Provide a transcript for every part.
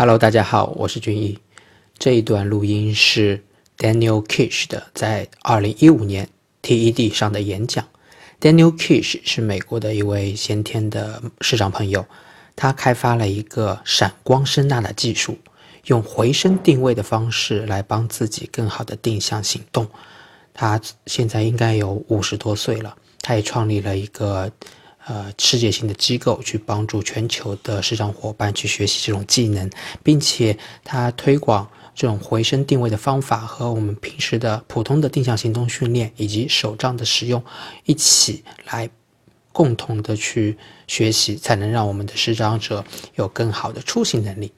Hello，大家好，我是俊毅。这一段录音是 Daniel Kish 的在二零一五年 TED 上的演讲。Daniel Kish 是美国的一位先天的市长朋友，他开发了一个闪光声纳的技术，用回声定位的方式来帮自己更好的定向行动。他现在应该有五十多岁了，他也创立了一个。呃，世界性的机构去帮助全球的市场伙伴去学习这种技能，并且他推广这种回声定位的方法和我们平时的普通的定向行动训练以及手杖的使用一起来共同的去学习，才能让我们的视障者有更好的出行能力。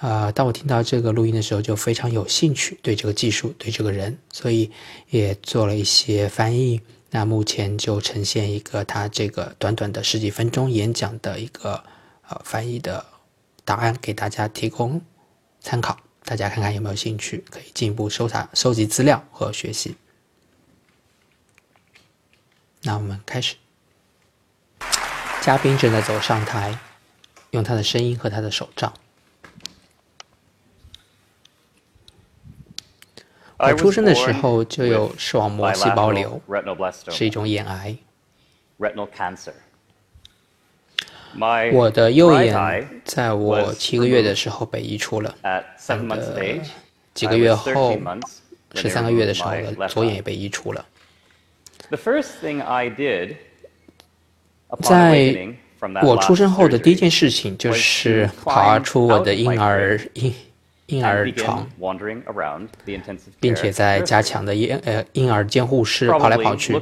啊，当我听到这个录音的时候，就非常有兴趣对这个技术，对这个人，所以也做了一些翻译。那目前就呈现一个他这个短短的十几分钟演讲的一个呃翻译的答案给大家提供参考，大家看看有没有兴趣，可以进一步搜查、收集资料和学习。那我们开始，嘉宾正在走上台，用他的声音和他的手杖。我出生的时候就有视网膜细胞瘤，是一种眼癌。我的右眼在我七个月的时候被移除了，呃，几个月后，十三个月的时候，左眼也被移除了。在我出生后的第一件事情就是爬出我的婴儿婴。婴儿床，并且在加强的婴呃婴儿监护室跑来跑去，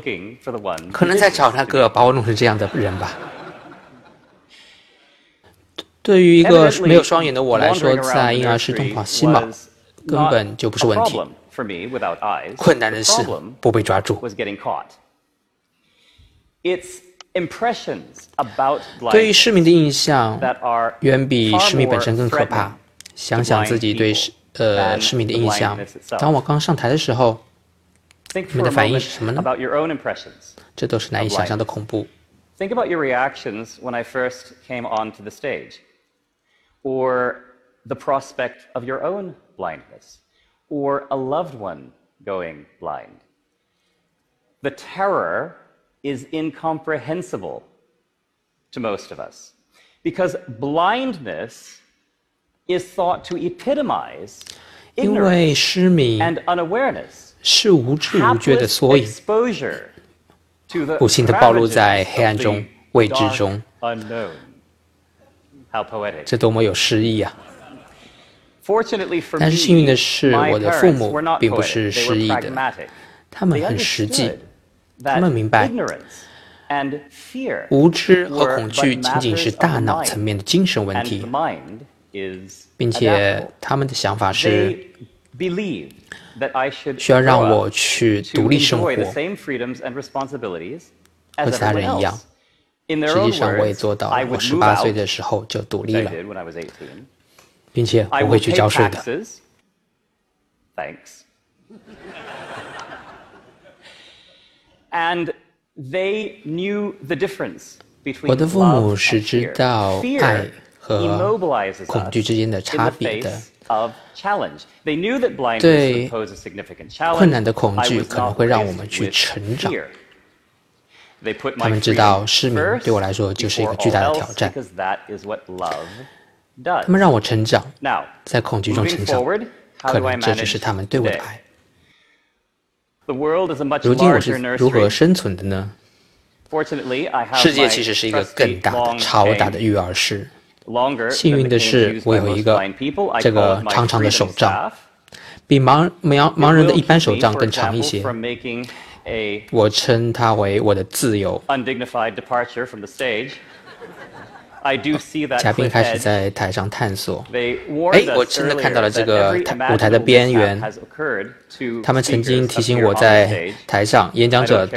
可能在找那个把我弄成这样的人吧。对于一个没有双眼的我来说，在婴儿室东跑西跑根本就不是问题。困难的是不被抓住。对于市民的印象，远比市民本身更可怕。想想自己对失呃失明的印象。当我刚上台的时候，你们的反应是什么呢？这都是难以想象的恐怖。Think about your reactions when I first came onto the stage, or the prospect of your own blindness, or a loved one going blind. The terror is incomprehensible to most of us because blindness is thought to epitomize 因为失明 and unawareness 是无知无觉的缩影，不幸地暴露在黑暗中、未知中。这多么有诗意啊！但是幸运的是，我的父母并不是失意的，他们很实际，他们明白，无知和恐惧仅仅是大脑层面的精神问题。并且他们的想法是，需要让我去独立生活，和其他人一样。实际上我也做到，我十八岁的时候就独立了，并且我会去交税的。我的父母是知道爱。和恐惧之间的差别的，对困难的恐惧可能会让我们去成长。他们知道失明对我来说就是一个巨大的挑战。他们让我成长，在恐惧中成长，可能这就是他们对我的爱。如今我是如何生存的呢？世界其实是一个更大的、超大的育儿室。幸运的是，我有一个这个长长的手杖，比盲盲盲人的一般手杖更长一些。我称它为我的自由。嘉宾开始在台上探索。哎，我真的看到了这个舞台的边缘。他们曾经提醒我在台上，演讲者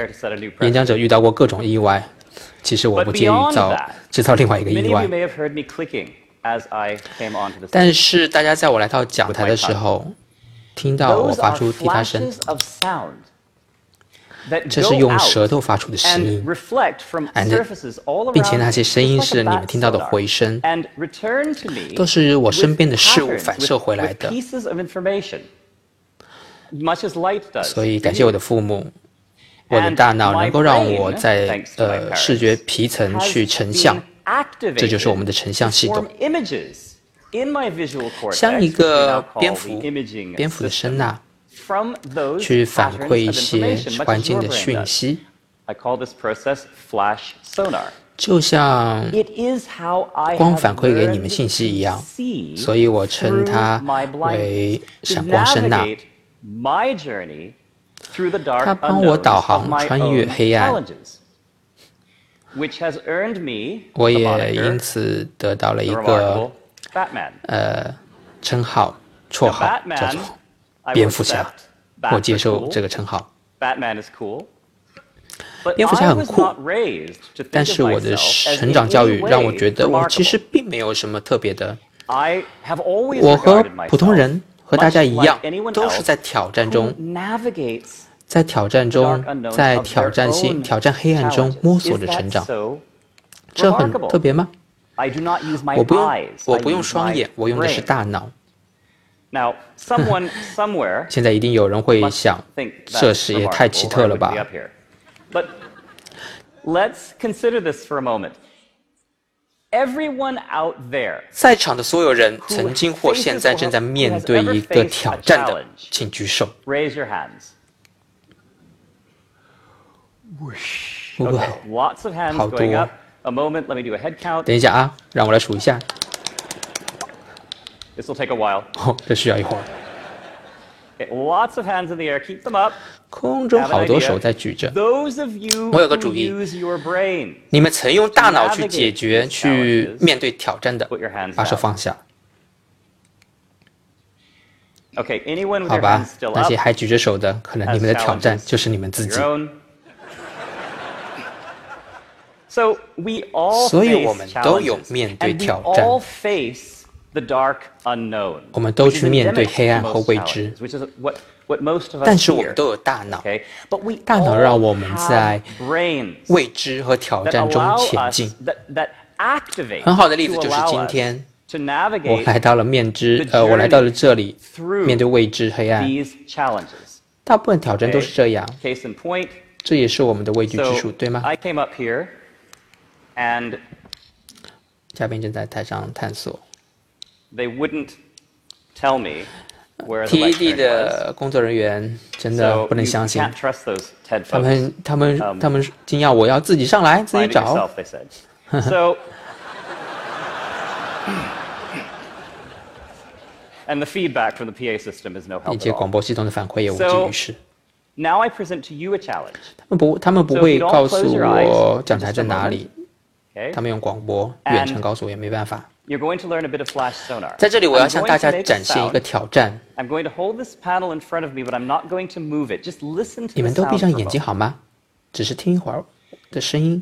演讲者遇到过各种意外。其实我不介意造制造另外一个意外，但是大家在我来到讲台的时候，听到我发出滴答声，这是用舌头发出的声音，并且那些声音是你们听到的回声，都是我身边的事物反射回来的。所以感谢我的父母，我的大脑能够让我在呃视觉皮层去成像，这就是我们的成像系统，像一个蝙蝠，蝙蝠的声呐。去反馈一些环境的讯息，就像光反馈给你们信息一样，所以我称它为闪光声呐。它帮我导航穿越黑暗，我也因此得到了一个呃称号、绰号，叫做。蝙蝠侠，我接受这个称号。蝙蝠侠很酷，但是我的成长教育让我觉得我其实并没有什么特别的。我和普通人和大家一样，都是在挑战中，在挑战中，在挑战性、挑战黑暗中摸索着成长。这很特别吗？我不用，我不用双眼，我用的是大脑。现在一定有人会想，这事也太奇特了吧 let's consider this for a moment. Everyone out there 在场的所有人曾经或现在正在面对一个挑战的，请举手。Your hands. Okay, lots of hands going up. A moment, let me do a head count. 等一下啊，让我来数一下。This will take a while. 哦，这需要一会儿。Lots of hands in the air. Keep them up. 空中好多手在举着。Those of you 我有个主意。你们曾用大脑去解决、去面对挑战的，把手放下。Okay, anyone with 好吧，那些还举着手的，可能你们的挑战就是你们自己。So we all 所以我们都有面对挑战。我们都去面对黑暗和未知，但是我们都有大脑，大脑让我们在未知和挑战中前进。很好的例子就是今天，我来到了面知，呃，我来到了这里，面对未知黑暗。大部分挑战都是这样，这也是我们的畏惧之处，对吗？嘉宾正在台上探索。they wouldn't tell me where the TED 的工作人员真的不能相信，他们他们他们惊讶我要自己上来自己找。So and the feedback from the PA system is no help 并且广播系统的反馈也无济于事。Now I present to you a challenge. 他们不，他们不会告诉我讲台在哪里。 他们用广播、远程告诉我也没办法。在这里，我要向大家展现一个挑战。你们都闭上眼睛好吗？只是听一会儿的声音。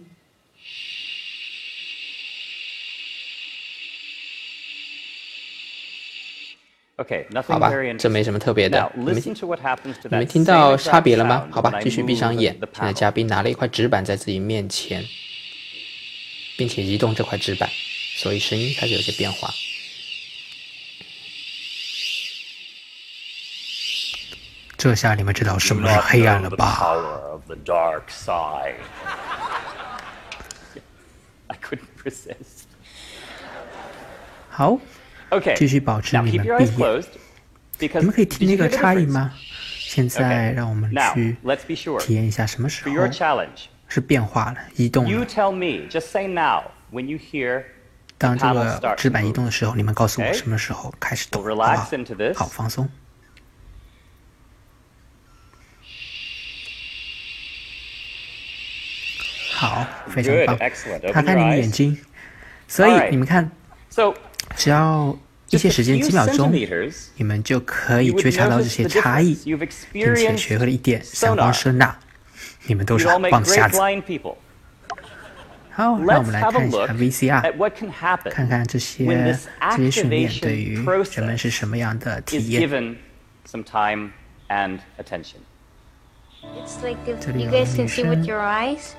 好吧，这没什么特别的。你们听到差别了吗？好吧，继续闭上眼。现在，嘉宾拿了一块纸板在自己面前。并且移动这块纸板。所以声音开始有些变化。这下你们知道什么是黑暗了吧？好，OK，继续保持你们闭眼。你们可以听那个差异吗？现在让我们去体验一下什么时候是变化了、移动了。当这个纸板移动的时候，你们告诉我什么时候开始动，好不好？好，放松。好，非常棒。打开你们眼睛。所以你们看，只要一些时间，几秒钟，你们就可以觉察到这些差异，并且学会了一点闪光声呐。你们都是很棒的瞎子。好，让我们来看一下 VCR，看看这些这些训练对于人们是什么样的体验。It's like if 这里 you 有 guys 女 can see 生 with your eyes,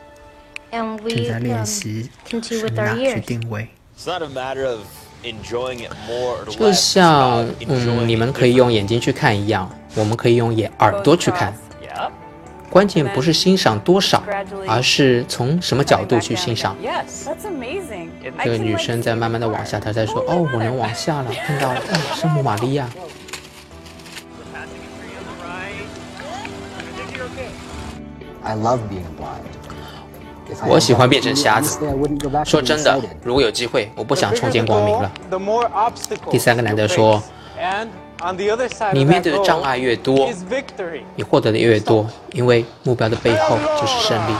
and 正 we 在练 um, 习 can see 声 with our 呐去 ears. 定位。It's not a matter of enjoying it more or 就 less. It's 像嗯，你们可以用眼睛去看一样，我们可以用眼耳朵去看。关键不是欣赏多少，而是从什么角度去欣赏。这个女生在慢慢的往下，她在说，哦，我能往下了，看到了，圣母玛利亚。我喜欢变成瞎子。说真的，如果有机会，我不想重见光明了。第三个男的说。你面对的障碍越多，你获得的越多，因为目标的背后就是胜利。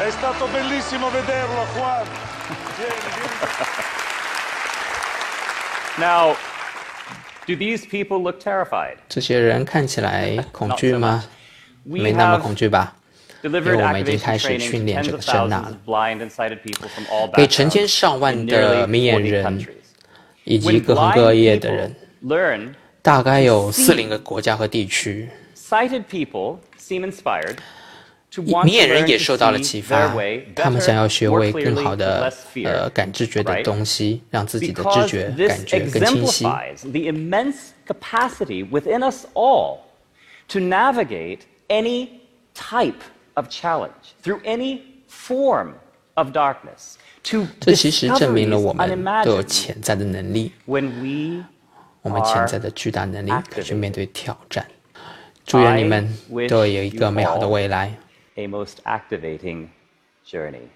E. Now, do these people look terrified? ”这些人看起来恐惧吗？没那么恐惧吧？因为我们已经开始训练这个声呐了，给成千上万的明眼人以及各行各业的人，大概有四零个国家和地区。明眼人也受到了启发，他们想要学会更好的呃感知觉的东西，让自己的知觉感觉更清晰。The immense capacity within us all to navigate any type of challenge through any form of darkness. To 这其实证明了 discover 我 these 们都有 unimagined 潜在的能力， when we 我们潜在的巨大能力可以去面对挑战。祝愿你们都有一个美好的未来。 a most activating journey.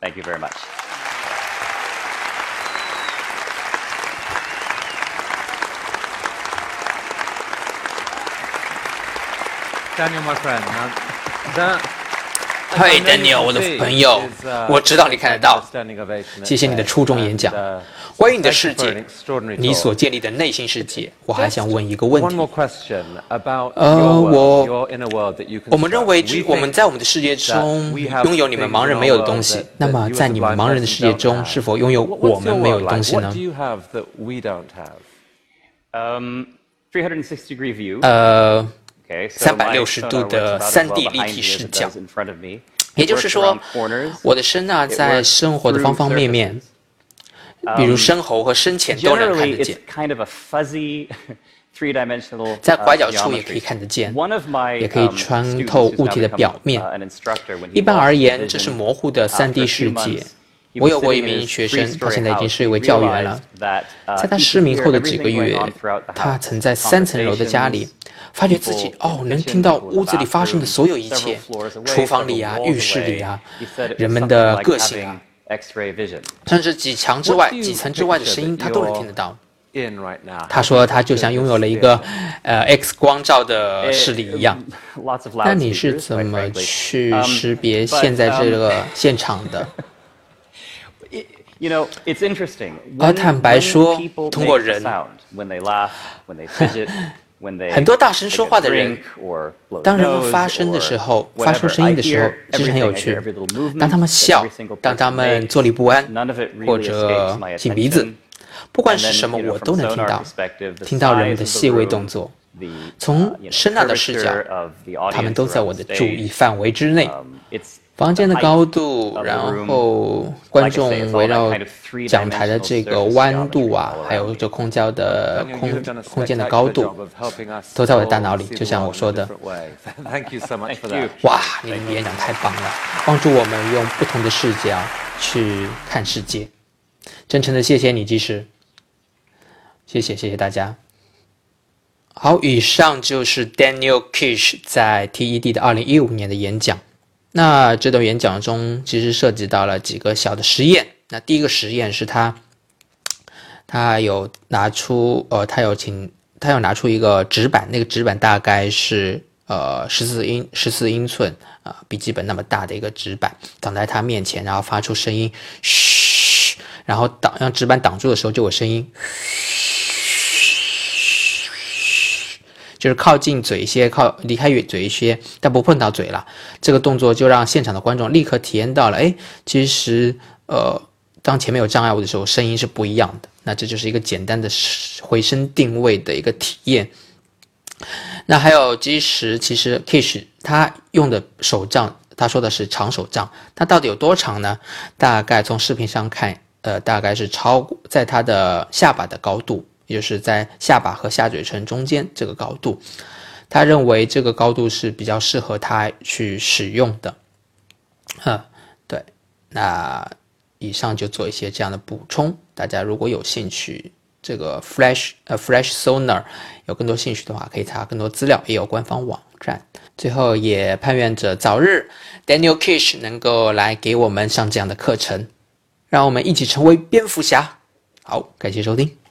Thank you very much. Daniel, my friend. 嘿，Daniel，我的朋友，我知道你看得到。谢谢你的初衷演讲，关于你的世界，你所建立的内心世界。我还想问一个问题，呃，我我们认为我们在我们的世界中拥有你们盲人没有的东西。那么在你们盲人的世界中是否拥有我们没有的东西呢？呃。三百六十度的三 D 立体视角，也就是说，我的声纳在生活的方方面面，比如深喉和深浅都能看得见，在拐角处也可以看得见，也可以穿透物体的表面。一般而言，这是模糊的三 D 世界。我有过一名学生，他现在已经是一位教员了。在他失明后的几个月，他曾在三层楼的家里。发觉自己哦，能听到屋子里发生的所有一切，厨房里啊，浴室里啊，人们的个性啊，甚至几墙之外、几层之外的声音，他都能听得到。他说他就像拥有了一个，呃，X 光照的视力一样。那你是怎么去识别现在这个 现场的？而 坦白说，通过人。很多大声说话的人，当人们发声的时候，发出声音的时候，其实很有趣。当他们笑，当他们坐立不安，或者擤鼻子，不管是什么，我都能听到，听到人们的细微动作。从声纳的视角，他们都在我的注意范围之内。房间的高度，然后观众围绕讲台的这个弯度啊，还有这空间的空空间的高度，都在我的大脑里。就像我说的，哇，你的演讲太棒了，帮助我们用不同的视角去看世界。真诚的谢谢你，即使谢谢谢谢大家。好，以上就是 Daniel Kish 在 TED 的二零一五年的演讲。那这段演讲中，其实涉及到了几个小的实验。那第一个实验是他，他有拿出，呃，他有请，他有拿出一个纸板，那个纸板大概是呃十四英十四英寸啊、笔记本那么大的一个纸板，挡在他面前，然后发出声音，嘘，然后挡让纸板挡住的时候就有声音嘘，就是靠近嘴一些，靠离开嘴一些，但不碰到嘴了。这个动作就让现场的观众立刻体验到了，哎，其实呃，当前面有障碍物的时候，声音是不一样的。那这就是一个简单的回声定位的一个体验。那还有基石，其实 Kish 他用的手杖，他说的是长手杖，它到底有多长呢？大概从视频上看，呃，大概是超过在他的下巴的高度，就是在下巴和下嘴唇中间这个高度。他认为这个高度是比较适合他去使用的。嗯，对，那以上就做一些这样的补充。大家如果有兴趣，这个 Flash 呃 Flash Sonar 有更多兴趣的话，可以查更多资料，也有官方网站。最后也盼愿着早日 Daniel Kish 能够来给我们上这样的课程，让我们一起成为蝙蝠侠。好，感谢收听。